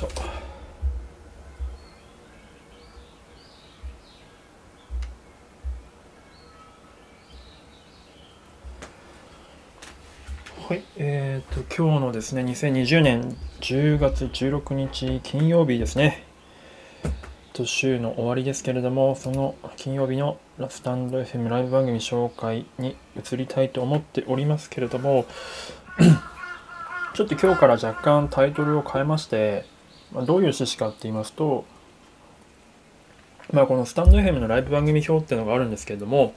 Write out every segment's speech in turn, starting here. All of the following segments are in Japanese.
しょはい、えっ、ー、と、今日のですね、2020年10月16日金曜日ですね。と週の終わりですけれども、その金曜日のラスタンド FM ライブ番組紹介に移りたいと思っておりますけれども、ちょっと今日から若干タイトルを変えまして、まあ、どういう趣旨かって言いますと、まあ、このスタンド FM のライブ番組表っていうのがあるんですけれども、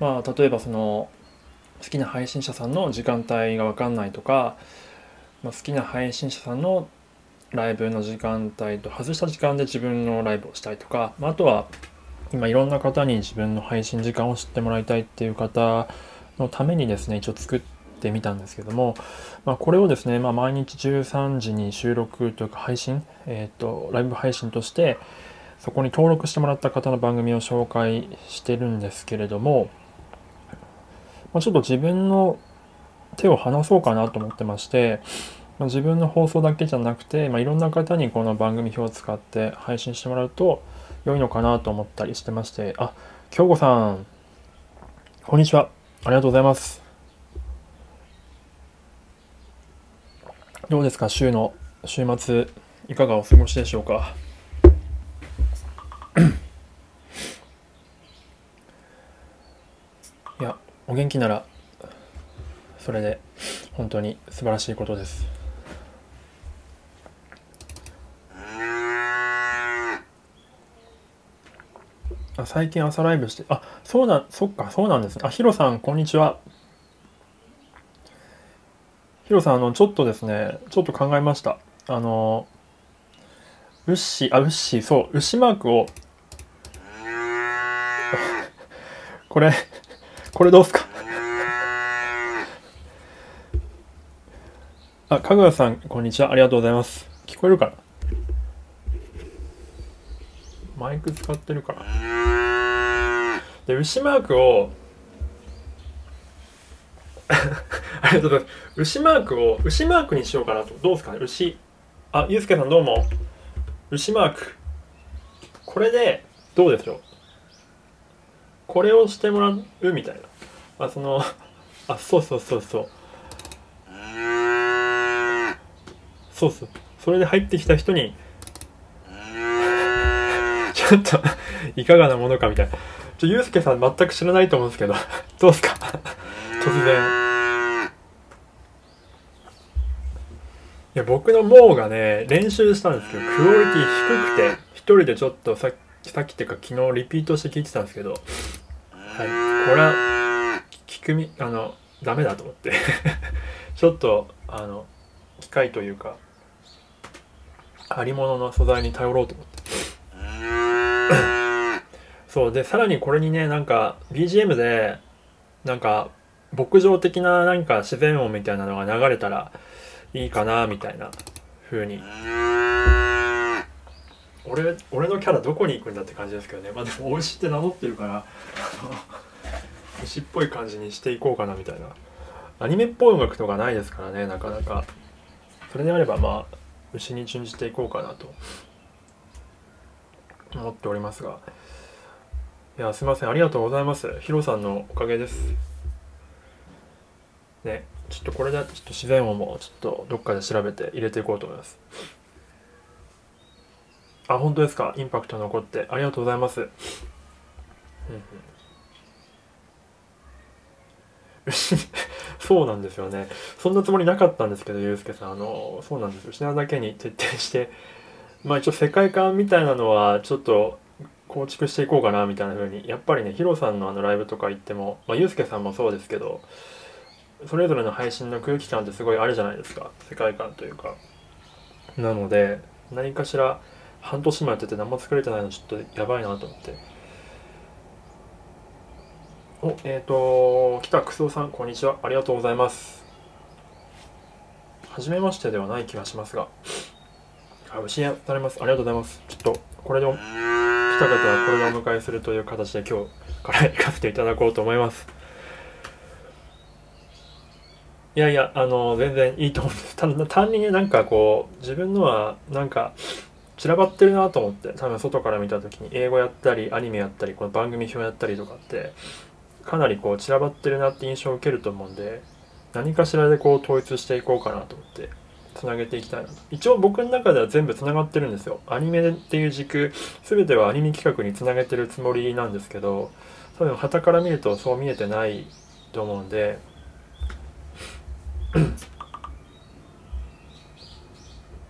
まあ、例えばその好きな配信者さんの時間帯が分かんないとか、まあ、好きな配信者さんのライブの時間帯と外した時間で自分のライブをしたいとか、まあ、あとは今いろんな方に自分の配信時間を知ってもらいたいっていう方のためにですね一応作ってみたんですけども、まあ、これをですね、まあ、毎日13時に収録というか配信、えっ、ー、とライブ配信としてそこに登録してもらった方の番組を紹介してるんですけれども、まあ、ちょっと自分の手を離そうかなと思ってまして、まあ、自分の放送だけじゃなくて、まあ、いろんな方にこの番組表を使って配信してもらうと良いのかなと思ったりしてまして、あ、京子さん、こんにちは。ありがとうございます。どうですか？週の週末いかがお過ごしでしょうか？いやお元気ならそれで本当に素晴らしいことです。あ最近朝ライブしてあそうなそっかそうなんですね。あヒロさんこんにちは。ヒロさん、あの、ちょっとですね、ちょっと考えました。あの、ウッシー、あ、ウッシー、そう、牛マークを、これ、これどうすか？あ、かぐやさん、こんにちは。ありがとうございます。聞こえるかな？マイク使ってるから。で、牛マークを、ありがと。牛マークを、牛マークにしようかなと。どうですかね？牛。あ、ゆうすけさんどうも。牛マーク。これで、どうでしょう？これをしてもらうみたいな。あ、その、あ、そうそうそうそう。そうそう。それで入ってきた人に、ちょっといかがなものかみたいな。ちょ、ゆうすけさん全く知らないと思うんですけど、どうですか？突然。いや僕のモーがね練習したんですけどクオリティ低くて一人でちょっとさっさっきっていうか昨日リピートして聞いてたんですけどはいこれは聞くみあのダメだと思って。ちょっとあの機械というかありものの素材に頼ろうと思って。そうでさらにこれにねなんか BGM でなんか牧場的な何か自然音みたいなのが流れたらいいかなみたいな風に。俺俺のキャラどこに行くんだって感じですけどね。まあでも美味しって名乗ってるから。牛っぽい感じにしていこうかなみたいな。アニメっぽい音楽とかないですからねなかなか。それであればまあ牛に準じていこうかなと。思っておりますが。いやすいません。ありがとうございます。ヒロさんのおかげです。ね。ちょっとこれでちょっと自然音もちょっとどっかで調べて入れていこうと思います。あ、本当ですか？インパクト残ってありがとうございます。そうなんですよね。そんなつもりなかったんですけど、ゆうすけさん。あの、そうなんですよ。品だけに徹底して、まあ一応世界観みたいなのはちょっと構築していこうかなみたいな風に。やっぱりね、ヒロさんのあのライブとか行っても、まあゆうすけさんもそうですけど、それぞれの配信の空気感ってすごいあるじゃないですか。世界観というか。なので何かしら半年もやってて何も作れてないのちょっとやばいなと思って。おえっ、ー、と北クソさんこんにちは。ありがとうございます。初めましてではない気がしますが。あ牛やされます。ありがとうございます。ちょっとこれで来た方はこれでお迎えするという形で今日から行かせていただこうと思います。いやいや、あの、全然いいと思うんです。ただ単にね、なんかこう、自分のは、なんか、散らばってるなと思って、多分外から見た時に英語やったり、アニメやったり、この番組表やったりとかって、かなりこう散らばってるなって印象を受けると思うんで、何かしらでこう統一していこうかなと思って、つなげていきたいなと。一応僕の中では全部つながってるんですよ。アニメっていう軸、全てはアニメ企画につなげてるつもりなんですけど、多分旗から見るとそう見えてないと思うんで、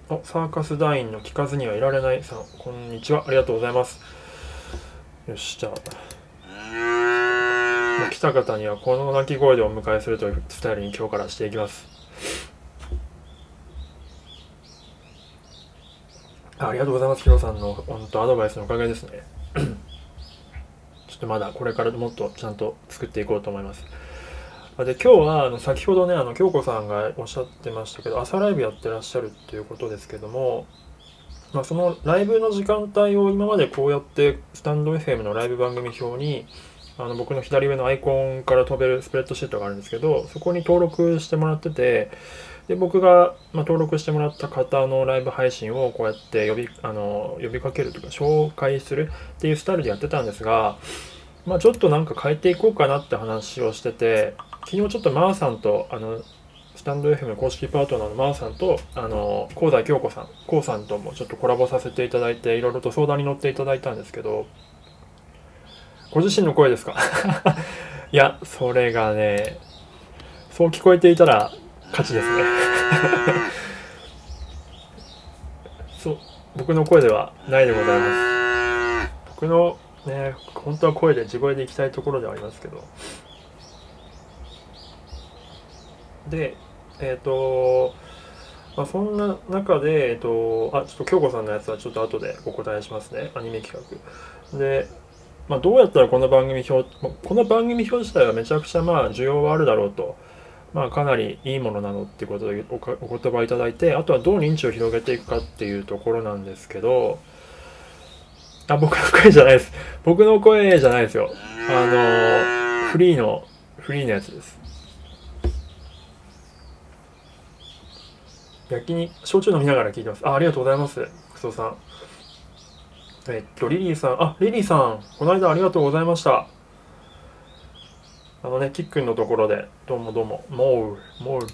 お、サーカス団員の聞かずにはいられないさん、こんにちは。ありがとうございます。よし、じゃあ。来た方にはこの鳴き声でお迎えするというスタイルに今日からしていきます。ありがとうございます。ヒロさんの本当アドバイスのおかげですね。ちょっとまだこれからもっとちゃんと作っていこうと思います。で今日はあの先ほどねあの京子さんがおっしゃってましたけど朝ライブやってらっしゃるっていうことですけども、まあ、そのライブの時間帯を今までこうやってスタンド FM のライブ番組表にあの僕の左上のアイコンから飛べるスプレッドシートがあるんですけどそこに登録してもらっててで僕が、ま、登録してもらった方のライブ配信をこうやって呼びあの呼びかけるとか紹介するっていうスタイルでやってたんですが、まあ、ちょっとなんか変えていこうかなって話をしてて昨日ちょっとマーさんと、あの、スタンド FM の公式パートナーのマーさんと、あの、香西京子さん、コウさんともちょっとコラボさせていただいて、いろいろと相談に乗っていただいたんですけど、ご自身の声ですか？いや、それがね、そう聞こえていたら勝ちですね。そう、僕の声ではないでございます。僕のね、本当は声で地声でいきたいところではありますけど、で、えっ、ー、と、まあ、そんな中で、えっ、ー、と、あ、ちょっと京子さんのやつはちょっと後でお答えしますね。アニメ企画。で、まあ、どうやったらこの番組表、この番組表自体はめちゃくちゃまあ需要はあるだろうと、まあ、かなりいいものなのっていうことでおお言葉いただいて、あとはどう認知を広げていくかっていうところなんですけど、あ、僕の声じゃないです。僕の声じゃないですよ。あの、フリーの、フリーのやつです。焼肉、焼酎飲みながら聞いてます。あ、ありがとうございます。クソさん。えっと、リリーさん、あ、リリーさん、この間ありがとうございました。あのね、キックンのところで、どうもどうも、モー、モー、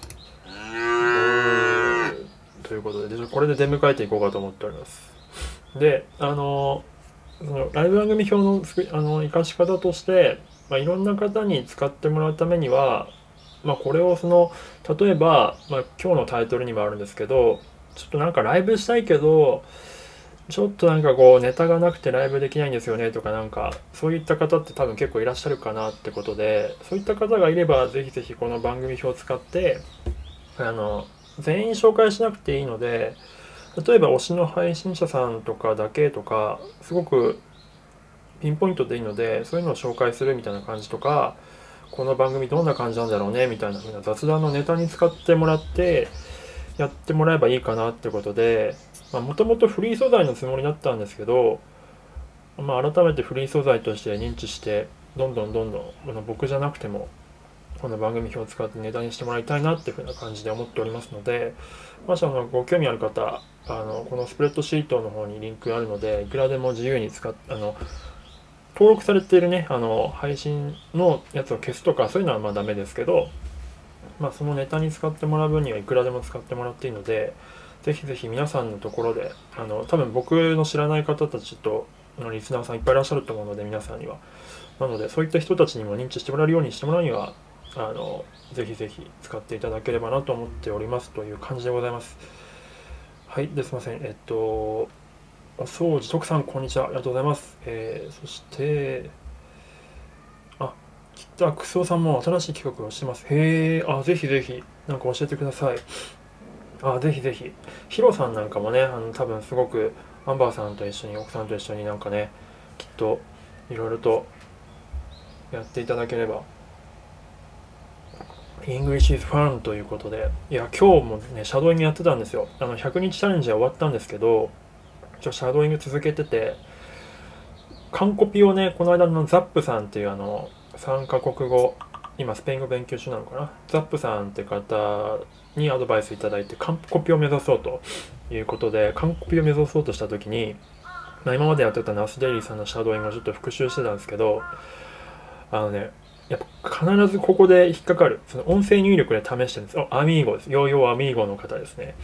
ということで、でこれで出迎えていこうかと思っております。で、あの、そのライブ番組表のあの生かし方として、まあ、いろんな方に使ってもらうためには、まあ、これをその例えば、まあ、今日のタイトルにもあるんですけどちょっとなんかライブしたいけどちょっとなんかこうネタがなくてライブできないんですよねとかなんかそういった方って多分結構いらっしゃるかなってことでそういった方がいればぜひぜひこの番組表を使ってあの全員紹介しなくていいので例えば推しの配信者さんとかだけとかすごくピンポイントでいいのでそういうのを紹介するみたいな感じとかこの番組どんな感じなんだろうねみたいな風な雑談のネタに使ってもらってやってもらえばいいかなってことでもともとフリー素材のつもりだったんですけど、まあ、改めてフリー素材として認知してどんどんどんどん僕じゃなくてもこの番組表を使ってネタにしてもらいたいなっていうふうな感じで思っておりますのでもしあのご興味ある方あのこのスプレッドシートの方にリンクあるのでいくらでも自由に使っあの登録されているね、あの、配信のやつを消すとか、そういうのはまあダメですけど、まあそのネタに使ってもらう分にはいくらでも使ってもらっていいので、ぜひぜひ皆さんのところで、あの、多分僕の知らない方たちと、のリスナーさんいっぱいいらっしゃると思うので、皆さんには。なので、そういった人たちにも認知してもらえるようにしてもらうには、あの、ぜひぜひ使っていただければなと思っておりますという感じでございます。はい、ですいません。えっと、お掃除、徳さん、こんにちは。ありがとうございます。えー、そして、あ、北くそさんも新しい企画をしてます。へえ、あ、ぜひぜひ、なんか教えてください。あ、ぜひぜひ。ヒロさんなんかもね、あの、多分すごく、アンバーさんと一緒に、奥さんと一緒になんかね、きっと、いろいろと、やっていただければ。English is fun ということで、いや、今日もね、シャドーイングやってたんですよ。あの、100日チャレンジは終わったんですけど、一応シャドーイング続けてて、完コピをね、この間のザップさんっていうあの、3カ国語今スペイン語勉強中なのかな？ザップさんって方にアドバイスいただいて完コピを目指そうということで完コピを目指そうとした時に、まあ、今までやってたナース・デイリーさんのシャドーイングをちょっと復習してたんですけどあのねやっぱ必ずここで引っかかるその音声入力で試してるんです。あ、アミーゴです。ヨーヨーアミーゴの方ですね。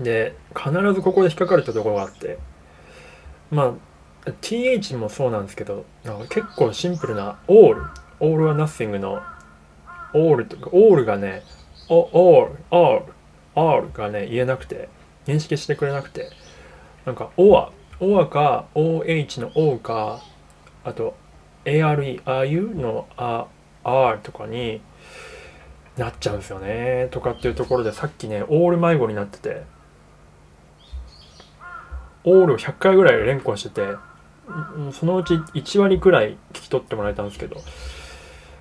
で必ずここで引っかかるってところがあって。まあ TH もそうなんですけど結構シンプルな all all は nothing の all とか all がね all all all がね言えなくて認識してくれなくて。なんか or or か OH の O かあと ARE ああいうの R とかになっちゃうんですよね。とかっていうところでさっきねオール迷子になってて。オールを100回ぐらい連呼しててそのうち1割くらい聞き取ってもらえたんですけど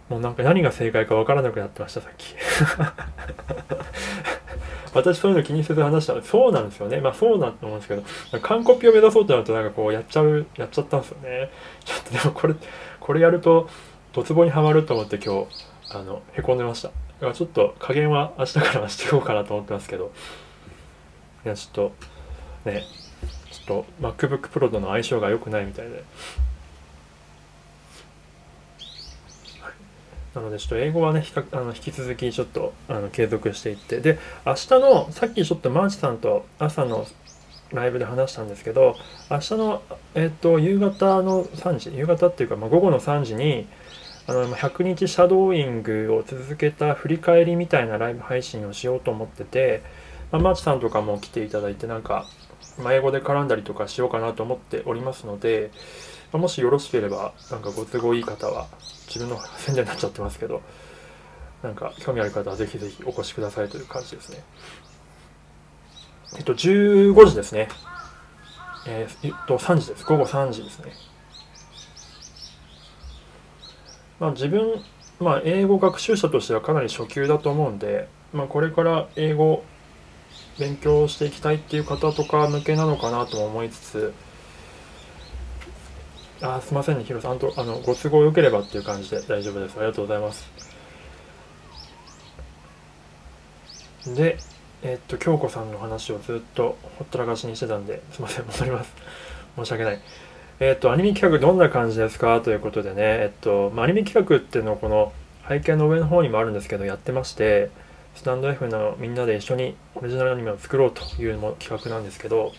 もうなんか何が正解か分からなくなってましたさっき。私そういうの気にせず話したらそうなんですよね。まあそうなんと思うんですけど完コピを目指そうとなるとなんかこうやっちゃうやっちゃったんですよね。ちょっとでもこれこれやるとドツボにはまると思って今日あのへこんでました。だからちょっと加減は明日からしていこうかなと思ってますけど。いやちょっとねと MacBook Pro との相性が良くないみたいで。なのでちょっと英語はねあの引き続きちょっとあの継続していって。で明日のさっきちょっとマーチさんと朝のライブで話したんですけど明日の、えっと、夕方の3時夕方っていうか、まあ、午後の3時にあの100日シャドーイングを続けた振り返りみたいなライブ配信をしようと思ってて、まあ、マーチさんとかも来ていただいてなんか、まあ、英語で絡んだりとかしようかなと思っておりますので、もしよろしければなんかご都合いい方は自分の宣伝になっちゃってますけどなんか興味ある方はぜひぜひお越しくださいという感じですね。えっと、15時ですね。えー、えっと、3時です。午後3時ですね。まあ、自分、まあ、英語学習者としてはかなり初級だと思うんで、まあ、これから英語勉強していきたいっていう方とか向けなのかなとも思いつつ、あすいませんね、ヒロさん。とあのご都合よければっていう感じで大丈夫です。ありがとうございます。で、えっと、京子さんの話をずっとほったらかしにしてたんで、すいません、戻ります。申し訳ない。えっと、アニメ企画どんな感じですか？ということでね、えっと、まあ、アニメ企画っていうのをこの背景の上の方にもあるんですけど、やってまして、スタンド F のみんなで一緒にオリジナルアニメを作ろうという企画なんですけど、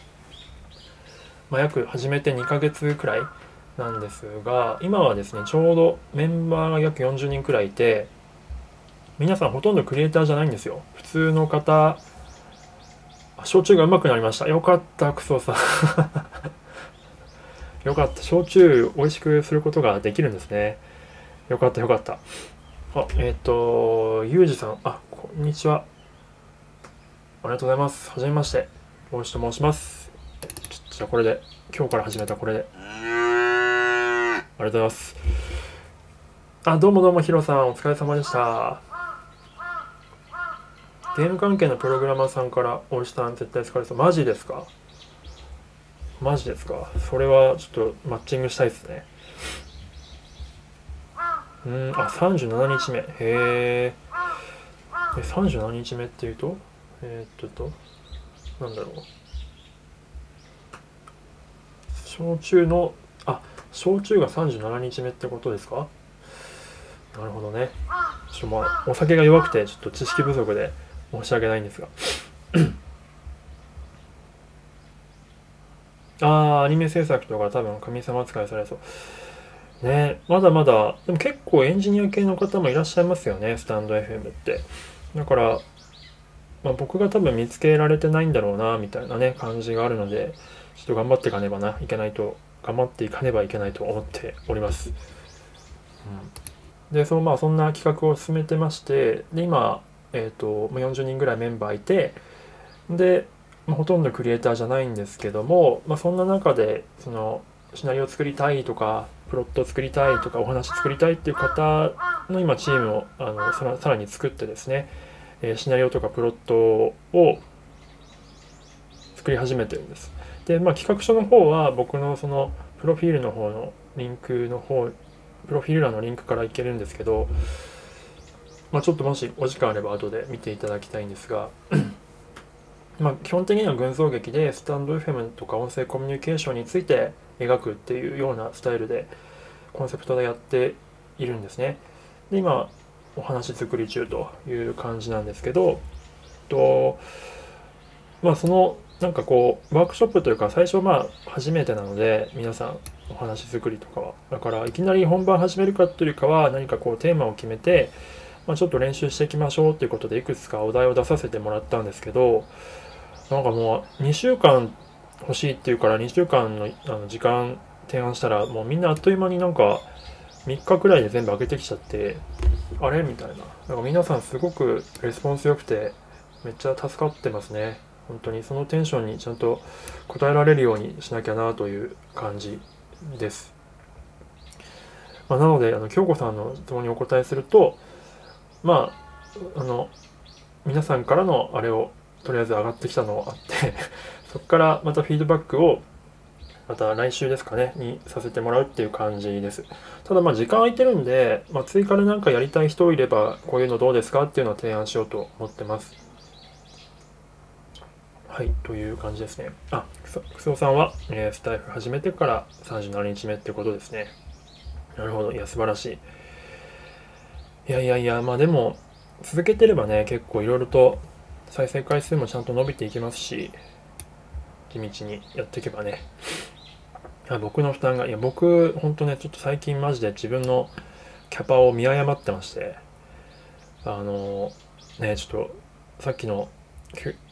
まあ、約始めて2ヶ月くらいなんですが、今はですね、ちょうどメンバーが約40人くらいいて、皆さんほとんどクリエイターじゃないんですよ。普通の方焼酎がうまくなりました。よかった、クソさん。よかった。焼酎美味しくすることができるんですね。よかった、よかった。あ、えっ、ー、と、ゆうじさん。あ、こんにちは。ありがとうございます。はじめまして。大石と申します。じゃあこれで、今日から始めたこれで。ありがとうございます。あ、どうもどうも、ヒロさん、お疲れ様でした。ゲーム関係のプログラマーさんから「オルシタン絶対疲れそう」マジですか？マジですか？それはちょっとマッチングしたいですねうん。あ37日目。へえ37日目っていうと？えー、っとなんだろう。焼酎のあ焼酎が37日目ってことですか？なるほどね。ちょっとまあお酒が弱くてちょっと知識不足で申し訳ないんですが。ああアニメ制作とか多分神様扱いされそう。ね。まだまだでも結構エンジニア系の方もいらっしゃいますよねスタンド FM って。だからまあ、僕が多分見つけられてないんだろうなみたいなね感じがあるのでちょっと頑張っていかねばないけないと頑張っていかねばいけないと思っております、うん、でそのまあそんな企画を進めてましてで今えーと、40人ぐらいメンバーいてで、まあ、ほとんどクリエイターじゃないんですけども、まあ、そんな中でそのシナリオを作りたいとかプロットを作りたいとかお話作りたいっていう方の今チームをあのさらさらに作ってですね、え、シナリオとかプロットを作り始めてるんです。で、まあ、企画書の方は僕のそのプロフィールの方のリンクの方プロフィール欄のリンクからいけるんですけど、まあ、ちょっともしお時間あれば後で見ていただきたいんですがまあ基本的には群像劇でスタンド FM とか音声コミュニケーションについて描くっていうようなスタイルでコンセプトでやっているんですね。で今お話作り中という感じなんですけどとまあそのなんかこうワークショップというか最初まあ初めてなので皆さんお話作りとかはだからいきなり本番始めるかというかは何かこうテーマを決めて、まあ、ちょっと練習していきましょうということでいくつかお題を出させてもらったんですけどなんかもう2週間欲しいっていうから2週間のあの時間提案したらもうみんなあっという間になんか3日くらいで全部開けてきちゃってあれ？みたいな。なんか皆さんすごくレスポンス良くてめっちゃ助かってますね。本当にそのテンションにちゃんと応えられるようにしなきゃなという感じです。まあ、なのであの京子さんの質問にお答えするとまああの皆さんからのあれをとりあえず上がってきたのあってそこからまたフィードバックをまた来週ですかねにさせてもらうっていう感じですただまあ時間空いてるんで、まあ、追加で何かやりたい人いればこういうのどうですかっていうのを提案しようと思ってますはい、という感じですね。あ、くそさんは、えー、スタイフ始めてから37日目ってことですね。なるほど。いや、素晴らしい。いやいやいや、まあでも、続けてればね、結構いろいろと再生回数もちゃんと伸びていきますし、地道にやっていけばね。僕の負担が、いや、僕、ほんとね、ちょっと最近マジで自分のキャパを見誤ってまして、あの、ね、ちょっと、さっきの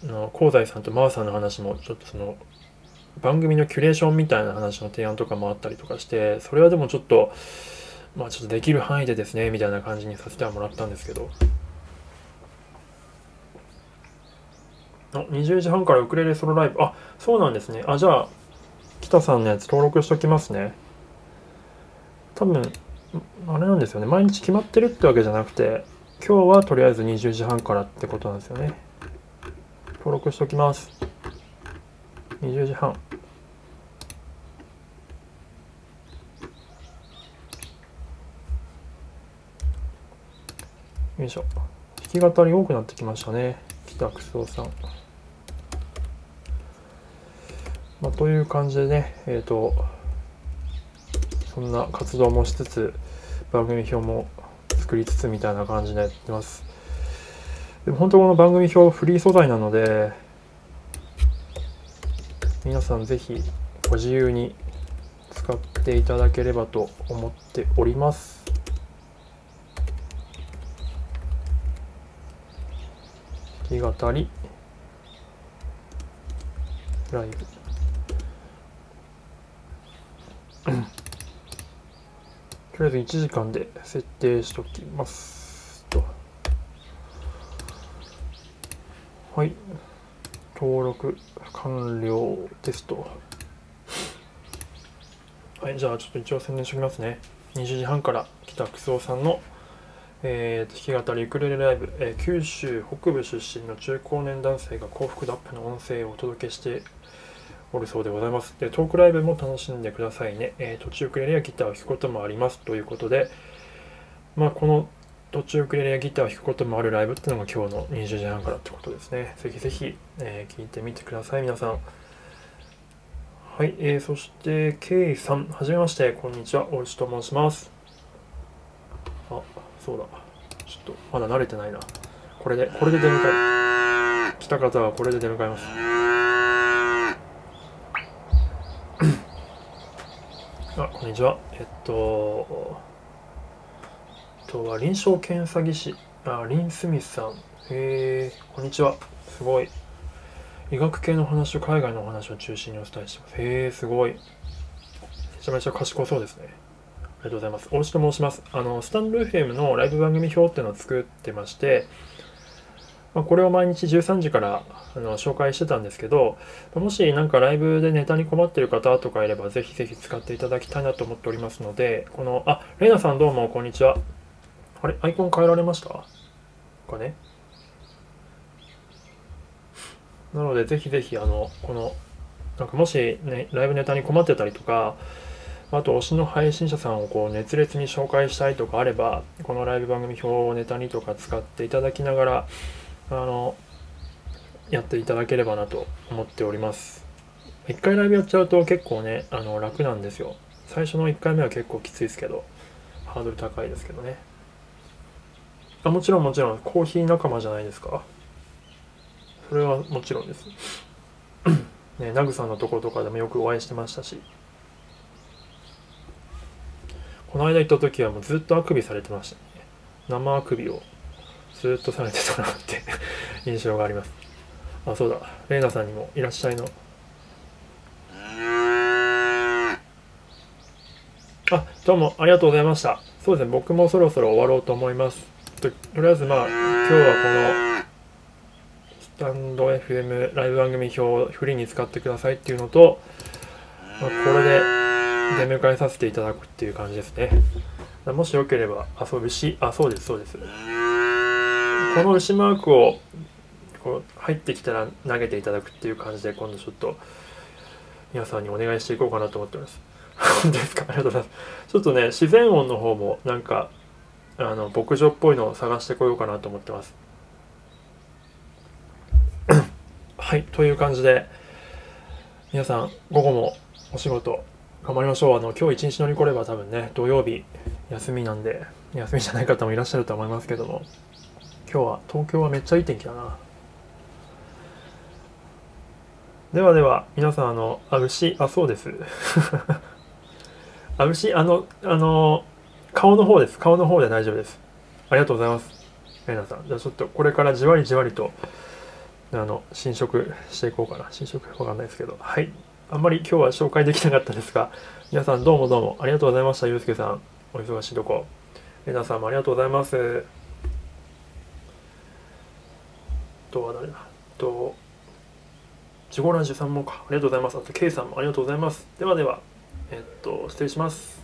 の香西さんと真央さんの話もちょっとその番組のキュレーションみたいな話の提案とかもあったりとかしてそれはでもちょっとまあちょっとできる範囲でですねみたいな感じにさせてはもらったんですけどあ20時半からウクレレソロライブ。あそうなんですね。あじゃあ北さんのやつ登録しときますね。多分あれなんですよね。毎日決まってるってわけじゃなくて今日はとりあえず20時半からってことなんですよね。登録しておきます。20時半。よいしょ。弾き語り多くなってきましたね。北久夫さんまあ、という感じでねえっ、ー、とそんな活動もしつつ番組表も作りつつみたいな感じでやってます。でも本当この番組表フリー素材なので皆さんぜひご自由に使っていただければと思っております。弾き語りライブ。とりあえず1時間で設定しておきますと。はい。登録完了ですと。はい。じゃあちょっと一応宣伝しておきますね。20時半から北久夫さんの、えー、弾き語りウクレレライブ、えー、九州北部出身の中高年男性が幸福度アップの音声をお届けしておるそうでございます。でトークライブも楽しんでくださいね。えー、途中ウクレレやギターを弾くこともありますということで、まあ、この途中ウクレレやギターを弾くこともあるライブっていうのが今日の20時半からってことですね。ぜひぜひ、えー、聞いてみてください、皆さん。はい、えー、そして、ケイさん、はじめまして、こんにちは、おうちと申します。あ、そうだ。ちょっと、まだ慣れてないな。これで、これで出迎え、来た方はこれで出迎えます。あ、こんにちは。えっと、えっとは臨床検査技師。あリン・スミスさん。へえこんにちは。すごい。医学系の話を海外の話を中心にお伝えしてます。へえすごい。めちゃめちゃ賢そうですね。ありがとうございます。大内と申します。あのスタンド FM のライブ番組表っていうのを作ってましてまあ、これを毎日13時からあの紹介してたんですけど、もしなんかライブでネタに困ってる方とかいれば、ぜひぜひ使っていただきたいなと思っておりますので、この、あ、レイナさんどうもこんにちは。あれアイコン変えられました？かね？なので、ぜひぜひ、あの、この、なんかもし、ね、ライブネタに困ってたりとか、あと推しの配信者さんをこう熱烈に紹介したいとかあればこのライブ番組表をネタにとか使っていただきながらあのやっていただければなと思っております。一回ライブやっちゃうと結構ねあの楽なんですよ。最初の1回目は結構きついですけどハードル高いですけどね。あもちろんもちろん。コーヒー仲間じゃないですか？それはもちろんです。ねナグさんのところとかでもよくお会いしてましたし。この間行った時はもうずっとあくびされてましたね。生あくびを。ずっとされてたなって 印象があります。あそうだ。レイナさんにもいらっしゃいの。あどうもありがとうございました。そうですね僕もそろそろ終わろうと思います。ととりあえずまあ今日はこのスタンド FM ライブ番組表をフリーに使ってくださいっていうのと、まあ、これで出迎えさせていただくっていう感じですね。もしよければ遊ぶしあそうですそうです。この牛マークをこう入ってきたら投げていただくっていう感じで今度ちょっと皆さんにお願いしていこうかなと思ってます。本当ですか？ありがとうございます。ちょっとね自然音の方もなんかあの牧場っぽいのを探してこようかなと思ってます。はいという感じで皆さん午後もお仕事頑張りましょう。あの今日一日乗り来れば多分ね土曜日休みなんで休みじゃない方もいらっしゃると思いますけども。今日は東京はめっちゃいい天気だな。ではでは皆さんあのあ牛あそうです。あ牛あのあの顔の方です。顔の方で大丈夫です。ありがとうございます。レナさんじゃあちょっとこれからじわりじわりとあの新色していこうかな。新色わかんないですけど。はい。あんまり今日は紹介できなかったですが皆さんどうもどうもありがとうございました。ゆうすけさんお忙しいとこ。レナさんもありがとうございます。とは誰だとジゴランジュさんもか。ありがとうございます。あと K さんもありがとうございます。ではではえっと失礼します。